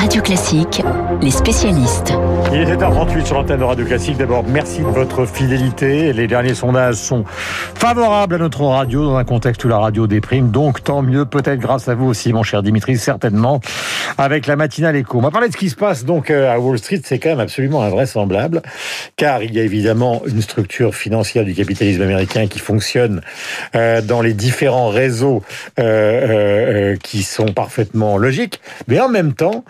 Radio Classique, les spécialistes. Il est 7h38 sur l'antenne de Radio Classique. D'abord, merci de votre fidélité. Les derniers sondages sont favorables à notre radio dans un contexte où la radio déprime. Donc, tant mieux, peut-être grâce à vous aussi, mon cher Dimitri, certainement, avec la matinale écho. On va parler de ce qui se passe donc euh, à Wall Street. C'est quand même absolument invraisemblable, car il y a évidemment une structure financière du capitalisme américain qui fonctionne euh, dans les différents réseaux euh, qui sont parfaitement logiques. Mais en même temps,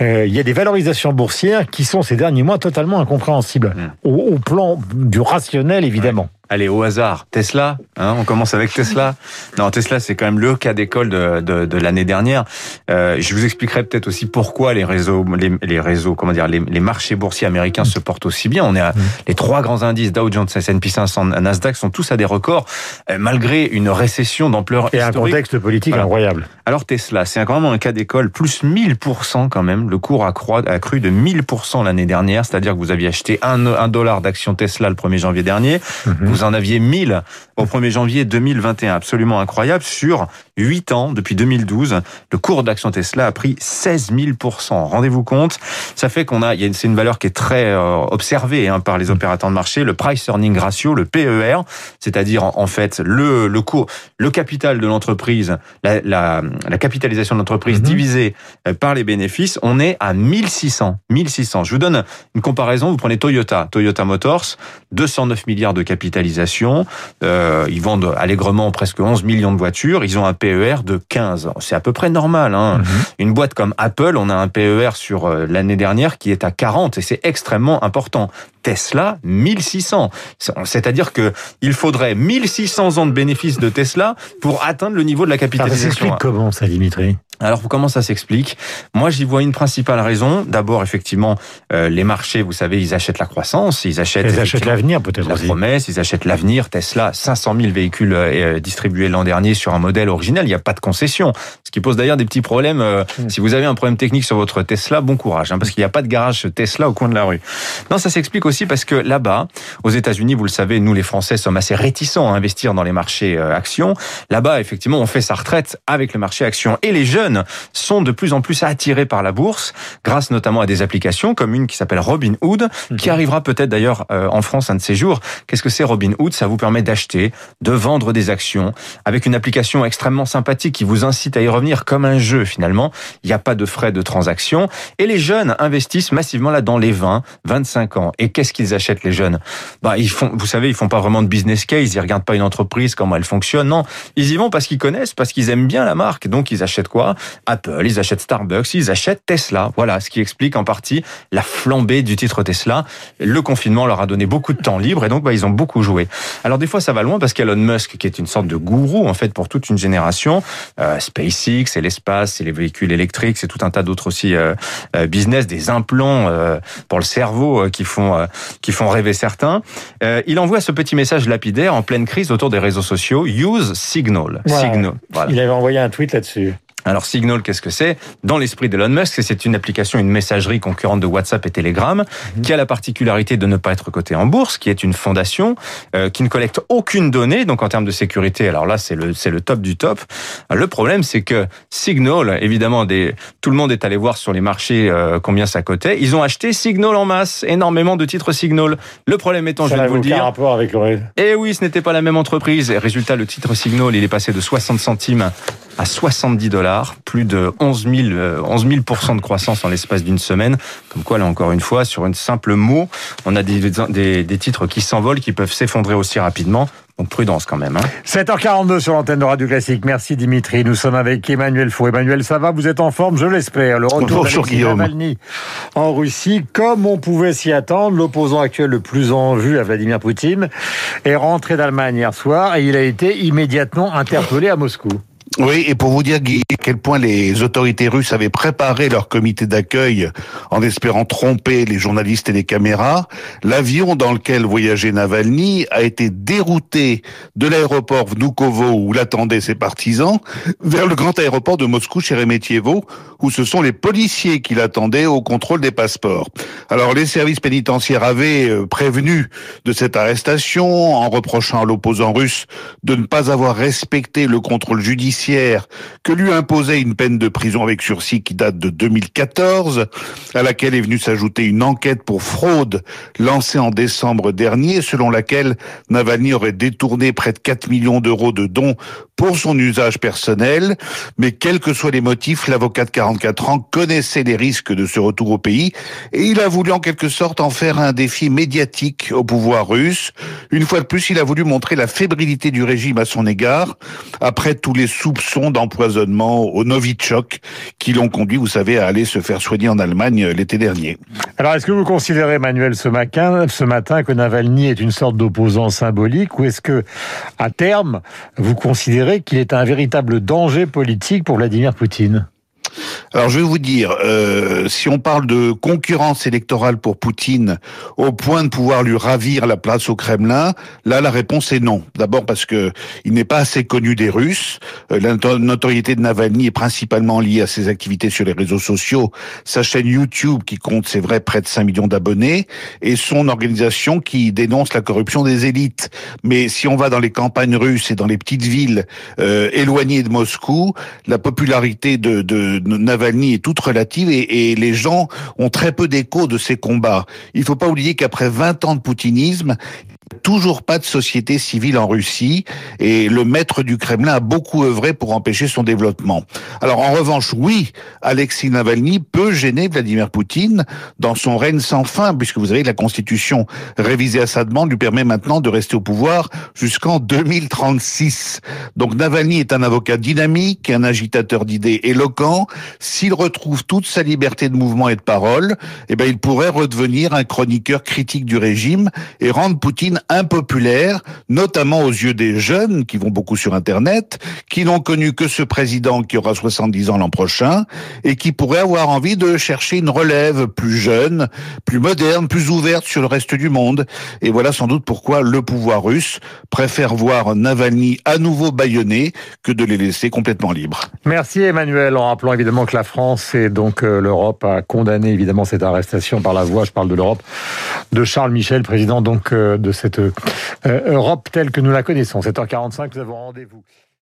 il y a des valorisations boursières qui sont ces derniers mois totalement incompréhensibles, au, au plan du rationnel évidemment. Allez, au hasard, Tesla, hein, on commence avec Tesla. Non, Tesla, c'est quand même le cas d'école de, de, de l'année dernière. Euh, je vous expliquerai peut-être aussi pourquoi les réseaux, les, les réseaux, comment dire, les, les, marchés boursiers américains se portent aussi bien. On est à, mmh. les trois grands indices Dow Jones, S&P 500, Nasdaq sont tous à des records euh, malgré une récession d'ampleur et historique. un contexte politique voilà. incroyable. Alors Tesla, c'est même un cas d'école plus 1000% quand même. Le cours a cru de 1000% l'année dernière, c'est-à-dire que vous aviez acheté un, un dollar d'action Tesla le 1er janvier dernier. Mmh. Vous en aviez 1000 au 1er janvier 2021. Absolument incroyable. Sur 8 ans, depuis 2012, le cours d'action Tesla a pris 16 000 Rendez-vous compte. Ça fait qu'on a, c'est une valeur qui est très euh, observée hein, par les opérateurs de marché, le price earning ratio, le PER, c'est-à-dire en, fait le, le cours, le capital de l'entreprise, la, la, la, capitalisation de l'entreprise mm -hmm. divisée euh, par les bénéfices, on est à 1600. 1600. Je vous donne une comparaison. Vous prenez Toyota, Toyota Motors, 209 milliards de Euh, ils vendent allègrement presque 11 millions de voitures. Ils ont un PER de 15. C'est à peu près normal. Hein. Mm -hmm. Une boîte comme Apple, on a un PER sur euh, l'année dernière qui est à 40 et c'est extrêmement important. Tesla, 1600. C'est-à-dire que il faudrait 1600 ans de bénéfices de Tesla pour atteindre le niveau de la capitalisation. Ça s'explique comment ça, Dimitri? Alors comment ça s'explique? Moi j'y vois une principale raison. D'abord effectivement euh, les marchés, vous savez, ils achètent la croissance, ils achètent ils achètent l'avenir peut-être la aussi. promesse, ils achètent l'avenir. Tesla, 500 000 véhicules euh, distribués l'an dernier sur un modèle original. Il n'y a pas de concession, ce qui pose d'ailleurs des petits problèmes. Euh, mmh. Si vous avez un problème technique sur votre Tesla, bon courage, hein, parce qu'il n'y a pas de garage Tesla au coin de la rue. Non, ça s'explique aussi parce que là-bas, aux États-Unis, vous le savez, nous les Français sommes assez réticents à investir dans les marchés actions. Là-bas, effectivement, on fait sa retraite avec le marché actions et les jeunes sont de plus en plus attirés par la bourse, grâce notamment à des applications comme une qui s'appelle Robinhood, qui arrivera peut-être d'ailleurs euh, en France un de ces jours. Qu'est-ce que c'est Robinhood Ça vous permet d'acheter, de vendre des actions avec une application extrêmement sympathique qui vous incite à y revenir comme un jeu finalement. Il n'y a pas de frais de transaction. Et les jeunes investissent massivement là dans les 20, 25 ans. Et qu'est-ce qu'ils achètent les jeunes? Bah, ils font, Vous savez, ils font pas vraiment de business case, ils regardent pas une entreprise, comment elle fonctionne. Non, ils y vont parce qu'ils connaissent, parce qu'ils aiment bien la marque. Donc ils achètent quoi? Apple, ils achètent Starbucks, ils achètent Tesla. Voilà, ce qui explique en partie la flambée du titre Tesla. Le confinement leur a donné beaucoup de temps libre et donc bah, ils ont beaucoup joué. Alors des fois ça va loin parce qu'Elon Musk, qui est une sorte de gourou en fait pour toute une génération, euh, SpaceX, c'est l'espace, c'est les véhicules électriques, c'est tout un tas d'autres aussi euh, business, des implants euh, pour le cerveau euh, qui font euh, qui font rêver certains. Euh, il envoie ce petit message lapidaire en pleine crise autour des réseaux sociaux. Use Signal. Voilà. Signal. Voilà. Il avait envoyé un tweet là-dessus. Alors Signal, qu'est-ce que c'est? Dans l'esprit d'Elon Musk, c'est une application, une messagerie concurrente de WhatsApp et Telegram, mmh. qui a la particularité de ne pas être cotée en bourse, qui est une fondation euh, qui ne collecte aucune donnée. Donc en termes de sécurité, alors là c'est le c'est le top du top. Le problème, c'est que Signal, évidemment, des, tout le monde est allé voir sur les marchés euh, combien ça cotait. Ils ont acheté Signal en masse, énormément de titres Signal. Le problème étant, ça je vais vous le dire, rapport avec le... Eh oui, ce n'était pas la même entreprise. Résultat, le titre Signal, il est passé de 60 centimes à 70 dollars, plus de 11 000, 11 000 de croissance en l'espace d'une semaine. Comme quoi, là encore une fois, sur une simple mot, on a des, des, des titres qui s'envolent, qui peuvent s'effondrer aussi rapidement. Donc prudence quand même. Hein. 7h42 sur l'antenne de Radio Classique. Merci Dimitri. Nous sommes avec Emmanuel Faux. Emmanuel, ça va? Vous êtes en forme, je l'espère. Le retour de Navalny en Russie, comme on pouvait s'y attendre, l'opposant actuel le plus en vue à Vladimir Poutine est rentré d'Allemagne hier soir et il a été immédiatement interpellé à Moscou. Oui, et pour vous dire à quel point les autorités russes avaient préparé leur comité d'accueil en espérant tromper les journalistes et les caméras, l'avion dans lequel voyageait Navalny a été dérouté de l'aéroport Vnukovo où l'attendaient ses partisans vers le grand aéroport de Moscou Sheremetyevo où ce sont les policiers qui l'attendaient au contrôle des passeports. Alors les services pénitentiaires avaient euh, prévenu de cette arrestation en reprochant à l'opposant russe de ne pas avoir respecté le contrôle judiciaire que lui imposait une peine de prison avec sursis qui date de 2014, à laquelle est venue s'ajouter une enquête pour fraude lancée en décembre dernier, selon laquelle Navalny aurait détourné près de 4 millions d'euros de dons pour son usage personnel. Mais quels que soient les motifs, l'avocat de 44 ans connaissait les risques de ce retour au pays et il a voulu en quelque sorte en faire un défi médiatique au pouvoir russe. Une fois de plus, il a voulu montrer la fébrilité du régime à son égard après tous les soupçons d'empoisonnement au Novichok qui l'ont conduit, vous savez, à aller se faire soigner en Allemagne l'été dernier. Alors, est-ce que vous considérez, Manuel, ce matin, ce matin que Navalny est une sorte d'opposant symbolique ou est-ce que, à terme, vous considérez qu'il est un véritable danger politique pour Vladimir Poutine? Alors je vais vous dire, euh, si on parle de concurrence électorale pour Poutine au point de pouvoir lui ravir la place au Kremlin, là la réponse est non. D'abord parce que il n'est pas assez connu des Russes. Euh, la notoriété de Navalny est principalement liée à ses activités sur les réseaux sociaux, sa chaîne YouTube qui compte, c'est vrai, près de 5 millions d'abonnés, et son organisation qui dénonce la corruption des élites. Mais si on va dans les campagnes russes et dans les petites villes euh, éloignées de Moscou, la popularité de, de Navalny est toute relative et, les gens ont très peu d'écho de ces combats. Il ne faut pas oublier qu'après 20 ans de poutinisme, toujours pas de société civile en Russie et le maître du Kremlin a beaucoup œuvré pour empêcher son développement. Alors en revanche, oui, Alexis Navalny peut gêner Vladimir Poutine dans son règne sans fin puisque vous savez la constitution révisée à sa demande lui permet maintenant de rester au pouvoir jusqu'en 2036. Donc Navalny est un avocat dynamique, un agitateur d'idées éloquent. S'il retrouve toute sa liberté de mouvement et de parole, eh ben il pourrait redevenir un chroniqueur critique du régime et rendre Poutine impopulaire, notamment aux yeux des jeunes qui vont beaucoup sur Internet, qui n'ont connu que ce président qui aura 70 ans l'an prochain et qui pourrait avoir envie de chercher une relève plus jeune, plus moderne, plus ouverte sur le reste du monde. Et voilà sans doute pourquoi le pouvoir russe préfère voir Navalny à nouveau bâillonné que de les laisser complètement libres. Merci Emmanuel, en rappelant évidemment que la France et donc euh, l'Europe a condamné évidemment cette arrestation par la voix, je parle de l'Europe, de Charles Michel, président donc euh, de cette euh, Europe telle que nous la connaissons. 7h45, nous avons rendez-vous.